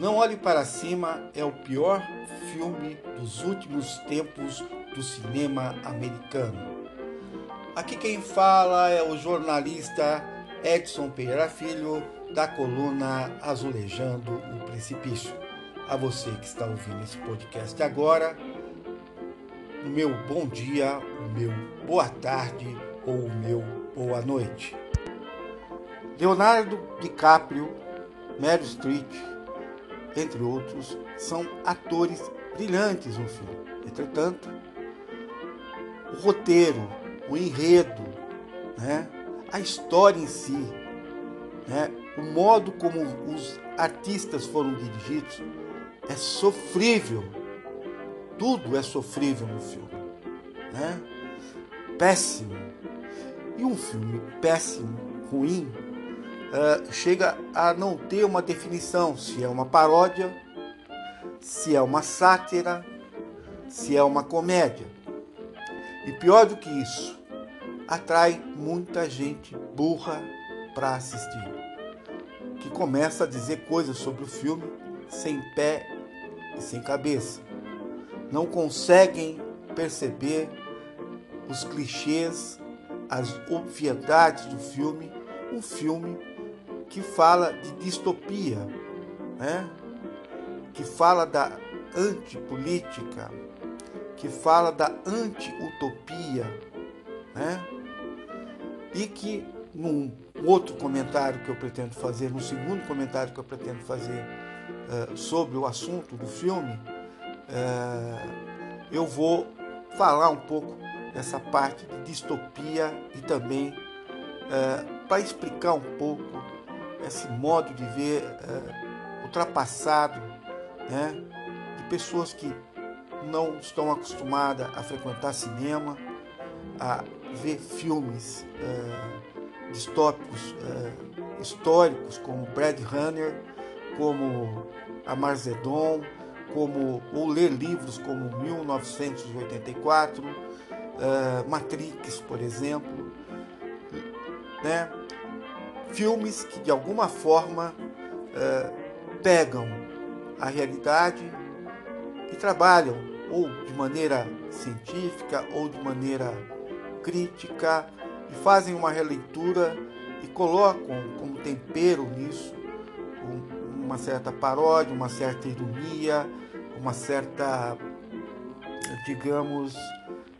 Não Olhe para Cima é o pior filme dos últimos tempos do cinema americano. Aqui quem fala é o jornalista Edson Pereira Filho, da coluna Azulejando o Precipício. A você que está ouvindo esse podcast agora, o meu bom dia, o meu boa tarde ou o meu boa noite. Leonardo DiCaprio, Meryl Streep, entre outros, são atores brilhantes no filme. Entretanto, o roteiro, o enredo, né, a história em si, né, o modo como os artistas foram dirigidos é sofrível. Tudo é sofrível no filme. Né? Péssimo. E um filme péssimo, ruim, uh, chega a não ter uma definição se é uma paródia, se é uma sátira, se é uma comédia. E pior do que isso, atrai muita gente burra para assistir, que começa a dizer coisas sobre o filme sem pé e sem cabeça. Não conseguem perceber os clichês, as obviedades do filme, um filme que fala de distopia, né? que fala da antipolítica, que fala da anti-utopia, né? e que num outro comentário que eu pretendo fazer, no segundo comentário que eu pretendo fazer uh, sobre o assunto do filme, uh, eu vou falar um pouco dessa parte de distopia e também uh, para explicar um pouco esse modo de ver uh, ultrapassado né, de pessoas que não estão acostumadas a frequentar cinema, a ver filmes uh, distópicos uh, históricos como Brad Runner, como Amazedon, como ou ler livros como 1984, uh, Matrix, por exemplo, né? Filmes que de alguma forma uh, pegam a realidade e trabalham ou de maneira científica ou de maneira crítica e fazem uma releitura e colocam como tempero nisso uma certa paródia, uma certa ironia, uma certa, digamos,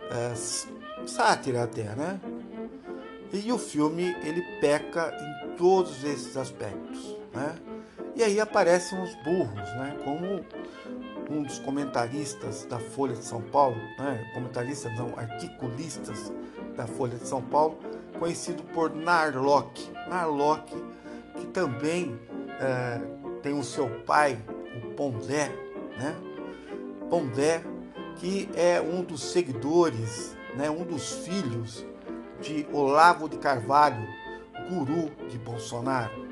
é, sátira até, né? E o filme ele peca em todos esses aspectos, né? E aí aparecem os burros, né? Como um dos comentaristas da Folha de São Paulo, né? comentaristas não, articulistas da Folha de São Paulo, conhecido por Narlock. Narlock, que também é, tem o seu pai, o Pondé, né? Pondé, que é um dos seguidores, né? um dos filhos de Olavo de Carvalho, guru de Bolsonaro.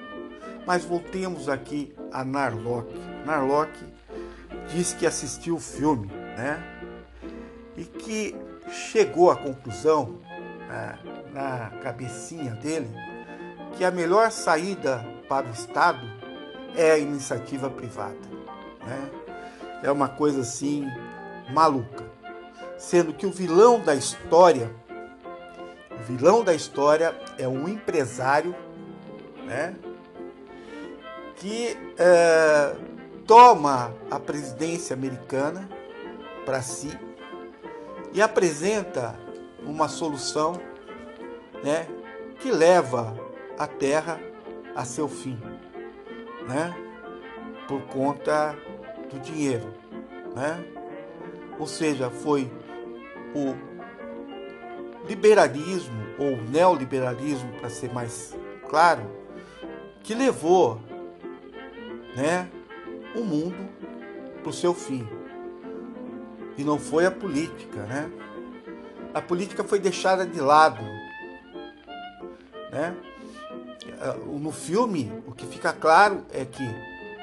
Mas voltemos aqui a Narlock. Narlock disse que assistiu o filme, né? E que chegou à conclusão, né, na cabecinha dele, que a melhor saída para o Estado é a iniciativa privada. Né? É uma coisa assim maluca. Sendo que o vilão da história, vilão da história é um empresário, né? Que é, toma a presidência americana para si e apresenta uma solução né, que leva a Terra a seu fim, né, por conta do dinheiro. Né? Ou seja, foi o liberalismo ou neoliberalismo, para ser mais claro, que levou né, o mundo para o seu fim. E não foi a política, né? A política foi deixada de lado, né? No filme, o que fica claro é que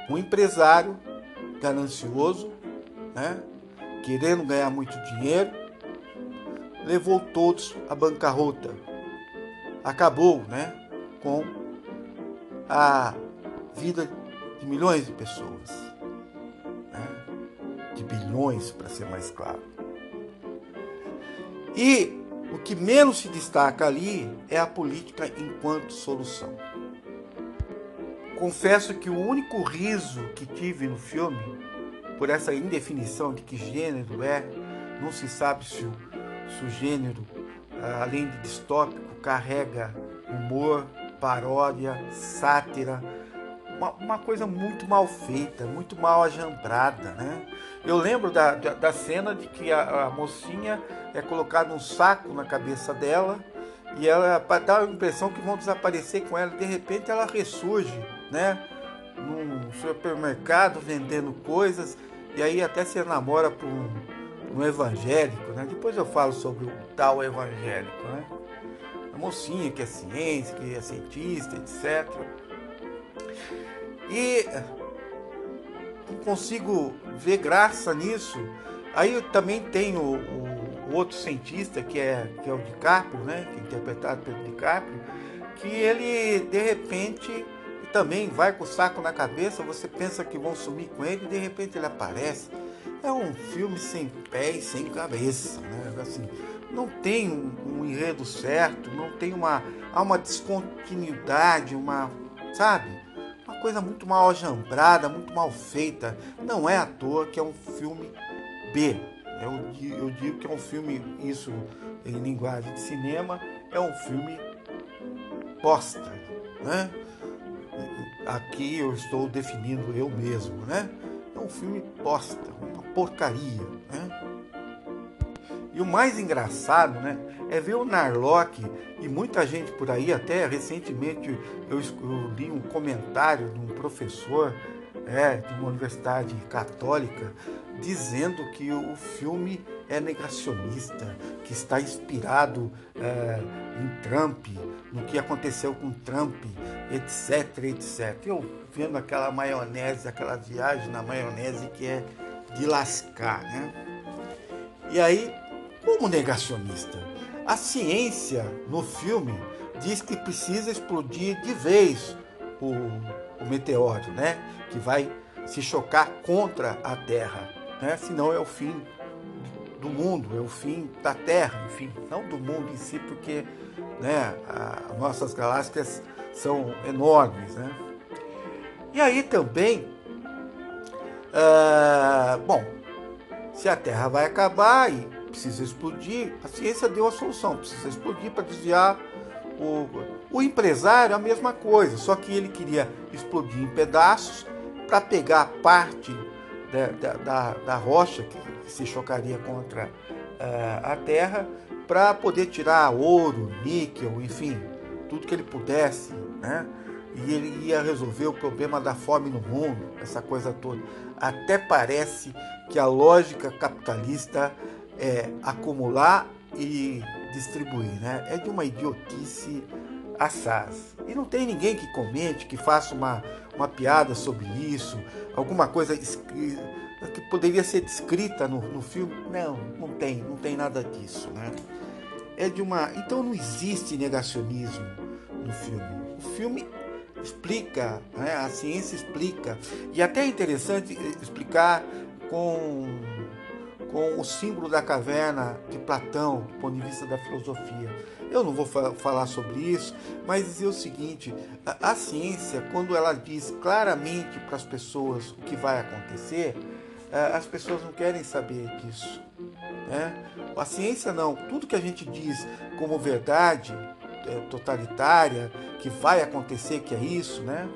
um empresário ganancioso, né, querendo ganhar muito dinheiro, levou todos à bancarrota. Acabou, né, com a vida de milhões de pessoas. milhões, para ser mais claro. E o que menos se destaca ali é a política enquanto solução. Confesso que o único riso que tive no filme, por essa indefinição de que gênero é, não se sabe se o, se o gênero, ah, além de distópico, carrega humor, paródia, sátira, uma, uma, coisa muito mal feita, muito mal ajambrada, né? Eu lembro da, da, da cena de que a, a, mocinha é colocada um saco na cabeça dela e ela dá a impressão que vão desaparecer com ela. De repente ela ressurge, né? Num supermercado vendendo coisas e aí até se namora por um, um evangélico, né? Depois eu falo sobre o tal evangélico, né? A mocinha que é ciência, que é cientista, etc. E não consigo ver graça nisso. Aí também tem o, o, outro cientista, que é, que é o DiCaprio, né? Que é interpretado pelo DiCaprio, que ele de repente também vai com o saco na cabeça, você pensa que vão sumir com ele e de repente ele aparece. É um filme sem pé e sem cabeça, né? Assim, não tem um, um enredo certo, não tem uma. Há uma descontinuidade, uma. Sabe? Uma coisa muito mal ajambrada, muito mal feita. Não é à toa que é um filme B. Eu, eu digo que é um filme, isso em linguagem de cinema, é um filme bosta. Né? Aqui eu estou definindo eu mesmo, né? É um filme bosta, uma porcaria, né? E o mais engraçado, né, é ver o Narlock e muita gente por aí, até recentemente eu, li um comentário de um professor é, de uma universidade católica dizendo que o filme é negacionista, que está inspirado é, em Trump, no que aconteceu com Trump, etc, etc. Eu vendo aquela maionese, aquela viagem na maionese que é de lascar, né? E aí como negacionista? A ciência no filme diz que precisa explodir de vez o, o meteoro, né? Que vai se chocar contra a Terra, né? Senão é o fim do mundo, é o fim da Terra, enfim, não do mundo em si, porque né, as nossas galáxias são enormes, né? E aí também, uh, bom, se a Terra vai acabar e precisa explodir, a ciência deu a solução, precisa explodir para desviar o, o empresário, a mesma coisa, só que ele queria explodir em pedaços para pegar parte da, da, da, da, rocha que se chocaria contra uh, a terra para poder tirar ouro, níquel, enfim, tudo que ele pudesse, né? E ele ia resolver o problema da fome no mundo, essa coisa toda. Até parece que a lógica capitalista é, acumular e distribuir, né? É de uma idiotice assaz. E não tem ninguém que comente, que faça uma, uma piada sobre isso, alguma coisa que poderia ser descrita no, no filme. Não, não tem, não tem nada disso, né? É de uma. Então não existe negacionismo no filme. O filme explica, né? a ciência explica. E até é interessante explicar com com o símbolo da caverna de Platão, do ponto de vista da filosofia. Eu não vou fa falar sobre isso, mas dizer o seguinte: a, a ciência, quando ela diz claramente para as pessoas o que vai acontecer, a, as pessoas não querem saber disso. Né? A ciência não, tudo que a gente diz como verdade totalitária, que vai acontecer, que é isso, né?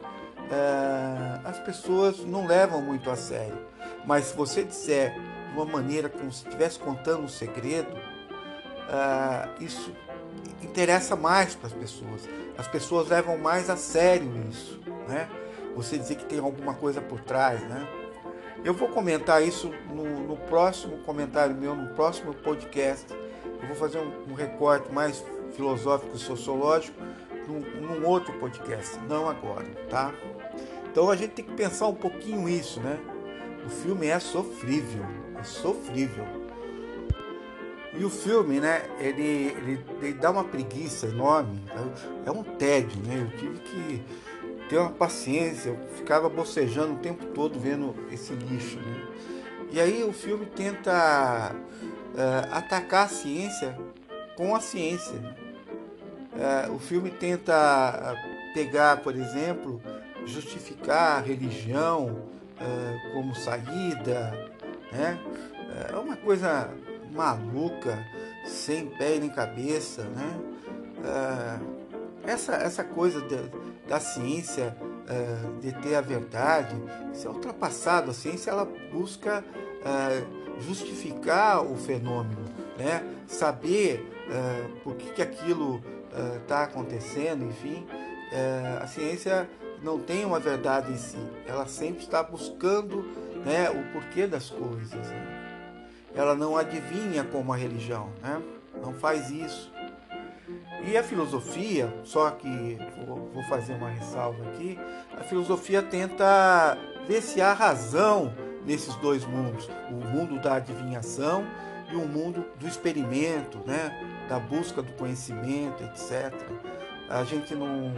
É, as pessoas não levam muito a sério. Mas se você disser de uma maneira como se estivesse contando um segredo, uh, isso interessa mais para as pessoas. As pessoas levam mais a sério isso, né? Você dizer que tem alguma coisa por trás, né? Eu vou comentar isso no, no próximo comentário meu, no próximo podcast. Eu vou fazer um, um recorte mais filosófico e sociológico num, num outro podcast, não agora, tá? Então a gente tem que pensar um pouquinho isso, né? O filme é sofrível, é sofrível. E o filme, né, ele, ele, ele, dá uma preguiça enorme, é, é um tédio, né? Eu tive que ter uma paciência, eu ficava bocejando o tempo todo vendo esse lixo, né? E aí o filme tenta uh, atacar a ciência com a ciência. Uh, o filme tenta pegar, por exemplo, justificar a religião uh, como saída, né? É uma coisa maluca, sem pé nem cabeça, né? essa, essa coisa de, da ciência de ter a verdade, isso é ultrapassado. A ciência ela busca justificar o fenômeno, né? saber uh, por que, que aquilo está uh, acontecendo, enfim. Uh, a ciência não tem uma verdade em si, ela sempre está buscando né, o porquê das coisas. Né? Ela não adivinha como a religião, né? não faz isso. E a filosofia, só que vou fazer uma ressalva aqui, a filosofia tenta ver se há razão nesses dois mundos, o mundo da adivinhação e o mundo do experimento, né? da busca do conhecimento, etc. A gente não,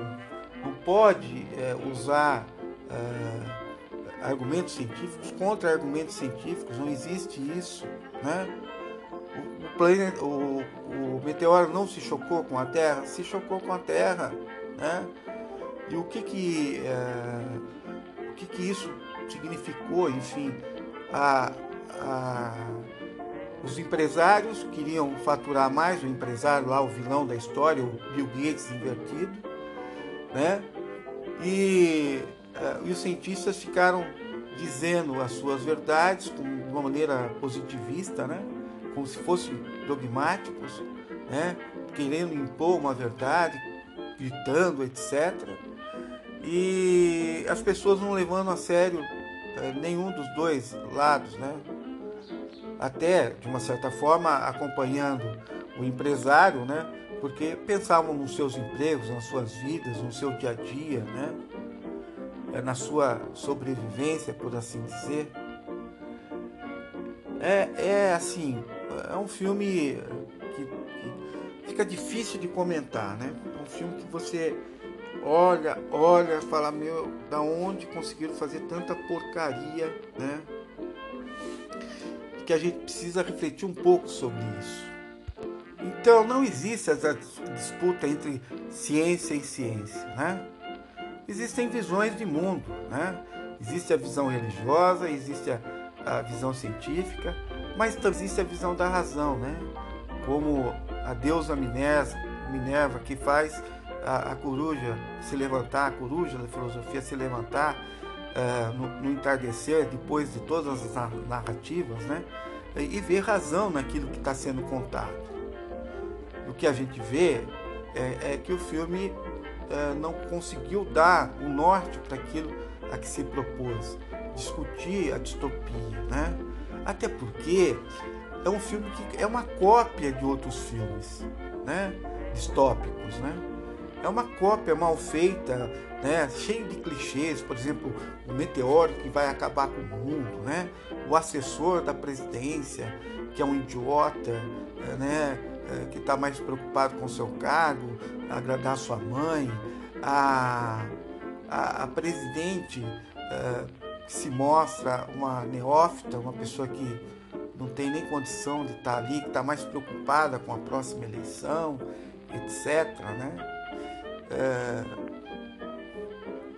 não pode é, usar é, argumentos científicos contra argumentos científicos, não existe isso. Né? O, o, planeta, o, o meteoro não se chocou com a Terra? Se chocou com a Terra. Né? E o que que, é, o que, que isso significou, enfim, a, a, os empresários queriam faturar mais, o empresário lá, o vilão da história, o Bill Gates invertido, né? E, uh, os cientistas ficaram dizendo as suas verdades com, de uma maneira positivista, né? Como se fossem dogmáticos, né? Querendo impor uma verdade, gritando, etc. E as pessoas não levando a sério é, nenhum dos dois lados, né? Até, de uma certa forma, acompanhando o empresário, né? Porque pensavam nos seus empregos, nas suas vidas, no seu dia a dia, né? É, na sua sobrevivência, por assim dizer. É, é assim, é um filme que, que fica difícil de comentar, né? É um filme que você olha, olha, fala, meu, da onde conseguiram fazer tanta porcaria, né? Que a gente precisa refletir um pouco sobre isso. Então, não existe essa disputa entre ciência e ciência, né? Existem visões de mundo, né? Existe a visão religiosa, existe a, a visão científica, mas também existe a visão da razão, né? Como a deusa Minerva, Minerva que faz a, a coruja se levantar, a coruja da filosofia se levantar uh, no, no, entardecer, depois de todas as narrativas, né? e ver razão naquilo que está sendo contado. O que a gente vê é, é que o filme uh, não conseguiu dar o norte para aquilo a que se propôs, discutir a distopia, né? Até porque é um filme que é uma cópia de outros filmes, né? Distópicos, né? é uma cópia mal feita, né, cheio de clichês, por exemplo, o meteoro que vai acabar com o mundo, né, o assessor da presidência que é um idiota, né, é, que está mais preocupado com seu cargo, agradar sua mãe, a, a, a presidente é, que se mostra uma neófita, uma pessoa que não tem nem condição de estar tá ali, que está mais preocupada com a próxima eleição, etc. Né?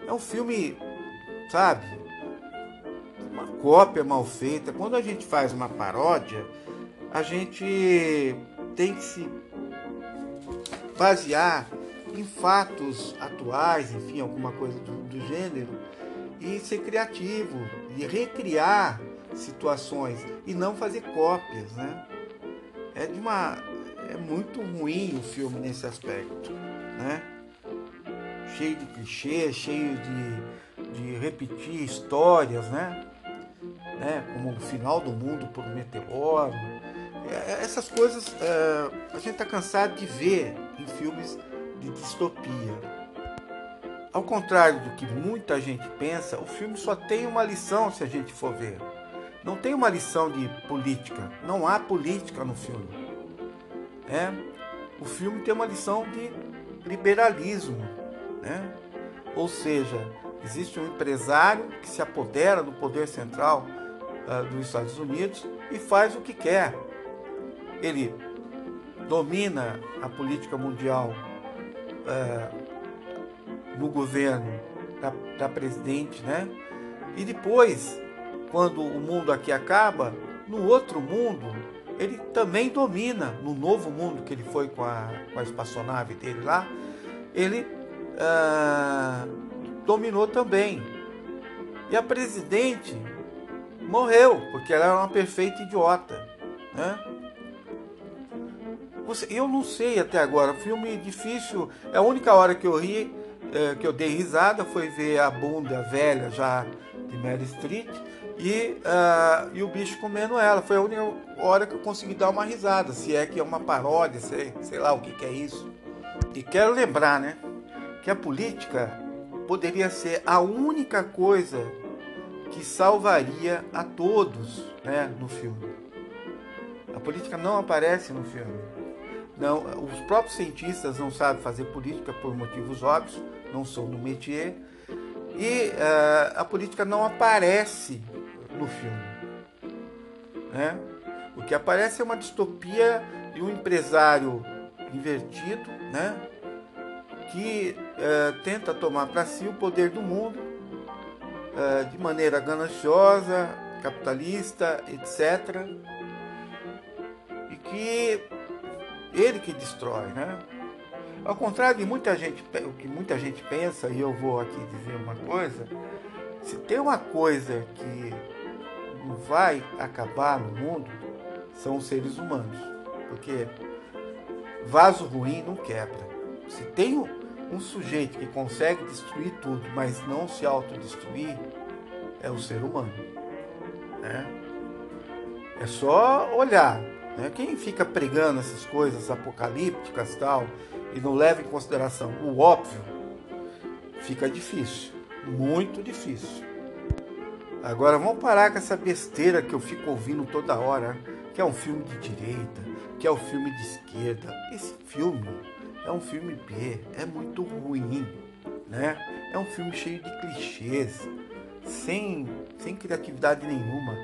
É um filme, sabe? Uma cópia mal feita. Quando a gente faz uma paródia, a gente tem que se basear em fatos atuais, enfim, alguma coisa do, do gênero, e ser criativo, e recriar situações e não fazer cópias, né? É de uma é muito ruim o filme nesse aspecto, né? Cheio de clichês, cheio de, de repetir histórias, né? né? Como o final do mundo por meteoro. É, é, essas coisas é, a gente está cansado de ver em filmes de distopia. Ao contrário do que muita gente pensa, o filme só tem uma lição se a gente for ver. Não tem uma lição de política. Não há política no filme. É, o filme tem uma lição de liberalismo né? Ou seja, existe um empresário que se apodera do poder central uh, dos Estados Unidos e faz o que quer. Ele domina a política mundial uh, no governo da, da presidente, né? E depois, quando o mundo aqui acaba, no outro mundo, ele também domina, no novo mundo que ele foi com a, com a espaçonave dele lá, ele ah, dominou também. E a presidente morreu, porque ela era uma perfeita idiota. Né? Você, eu não sei até agora, filme difícil. É a única hora que eu ri, é, que eu dei risada, foi ver a bunda velha já de Mary Street e, uh, e o bicho comendo ela. Foi a única hora que eu consegui dar uma risada, se é que é uma paródia, sei, sei lá o que, que é isso. E quero lembrar, né, que a política poderia ser a única coisa que salvaria a todos, né, no filme. A política não aparece no filme. Não, os próprios cientistas não sabem fazer política por motivos óbvios, não são no métier. E uh, a política não aparece no filme. Né? O que aparece é uma distopia de um empresário invertido, né? que uh, tenta tomar para si o poder do mundo uh, de maneira gananciosa, capitalista, etc. E que ele que destrói, né? Ao contrário de muita gente, o que muita gente pensa, e eu vou aqui dizer uma coisa, se tem uma coisa que não vai acabar no mundo, são os seres humanos. Porque vaso ruim não quebra. Se tem um, sujeito que consegue destruir tudo, mas não se autodestruir, é o ser humano. Né? É só olhar. Né? Quem fica pregando essas coisas apocalípticas tal, e não leva em consideração o óbvio, fica difícil, muito difícil. Agora vamos parar com essa besteira que eu fico ouvindo toda hora, que é um filme de direita, que é um filme de esquerda. Esse filme é um filme B, é muito ruim, né? É um filme cheio de clichês, sem, sem criatividade nenhuma,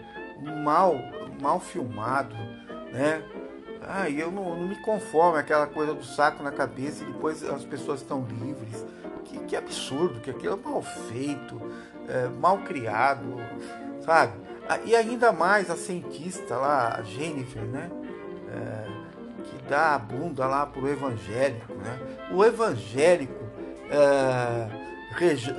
mal, mal filmado, né? Ah, eu não, não me conformo aquela coisa do saco na cabeça e depois as pessoas estão livres. Que, que absurdo, que aquilo é mal feito, é, mal criado, sabe? Ah, e ainda mais a cientista lá, a Jennifer, né? É, dá a bunda lá pro evangélico, né? O evangélico é,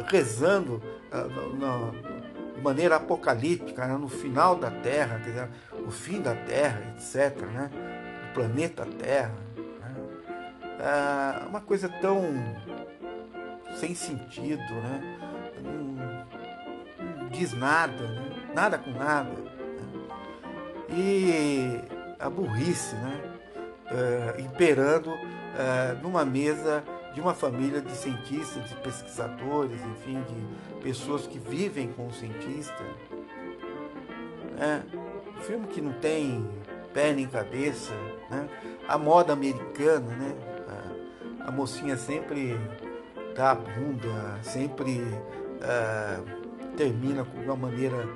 rezando é, de maneira apocalíptica, né? no final da Terra, quer dizer, o fim da Terra, etc., né? planeta Terra. Né? É uma coisa tão sem sentido, né? não, não diz nada, né? nada com nada. Né? E a burrice né? É, imperando é, numa mesa de uma família de cientistas, de pesquisadores, enfim, de pessoas que vivem com o cientista. É, um filme que não tem pé nem cabeça, né? A moda americana, né? A, a mocinha sempre dá a bunda, sempre uh, termina com uma maneira,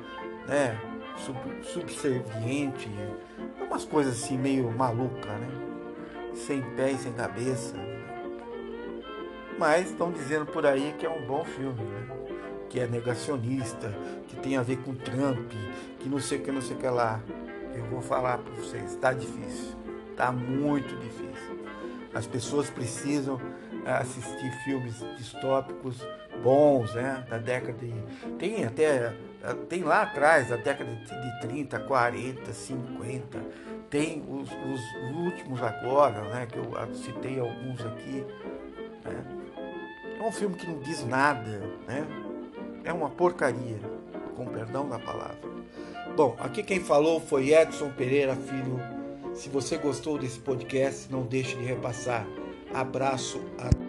né? Sub, subserviente, umas coisas assim meio maluca, né? Sem pé e sem cabeça. Mas estão dizendo por aí que é um bom filme, né? Que é negacionista, que tem a ver com Trump, que não sei o que, não sei o que lá eu vou falar para vocês, está difícil, está muito difícil. As pessoas precisam eh, assistir filmes distópicos bons, né, da década de tem até tem lá atrás, da década de 30, 40, 50, tem os, os últimos agora, né, que eu citei alguns aqui, né? É um filme que não diz nada, né? É uma porcaria, com perdão da palavra. Bom, aqui quem falou foi Edson Pereira Filho. Se você gostou desse podcast, não deixe de repassar. Abraço a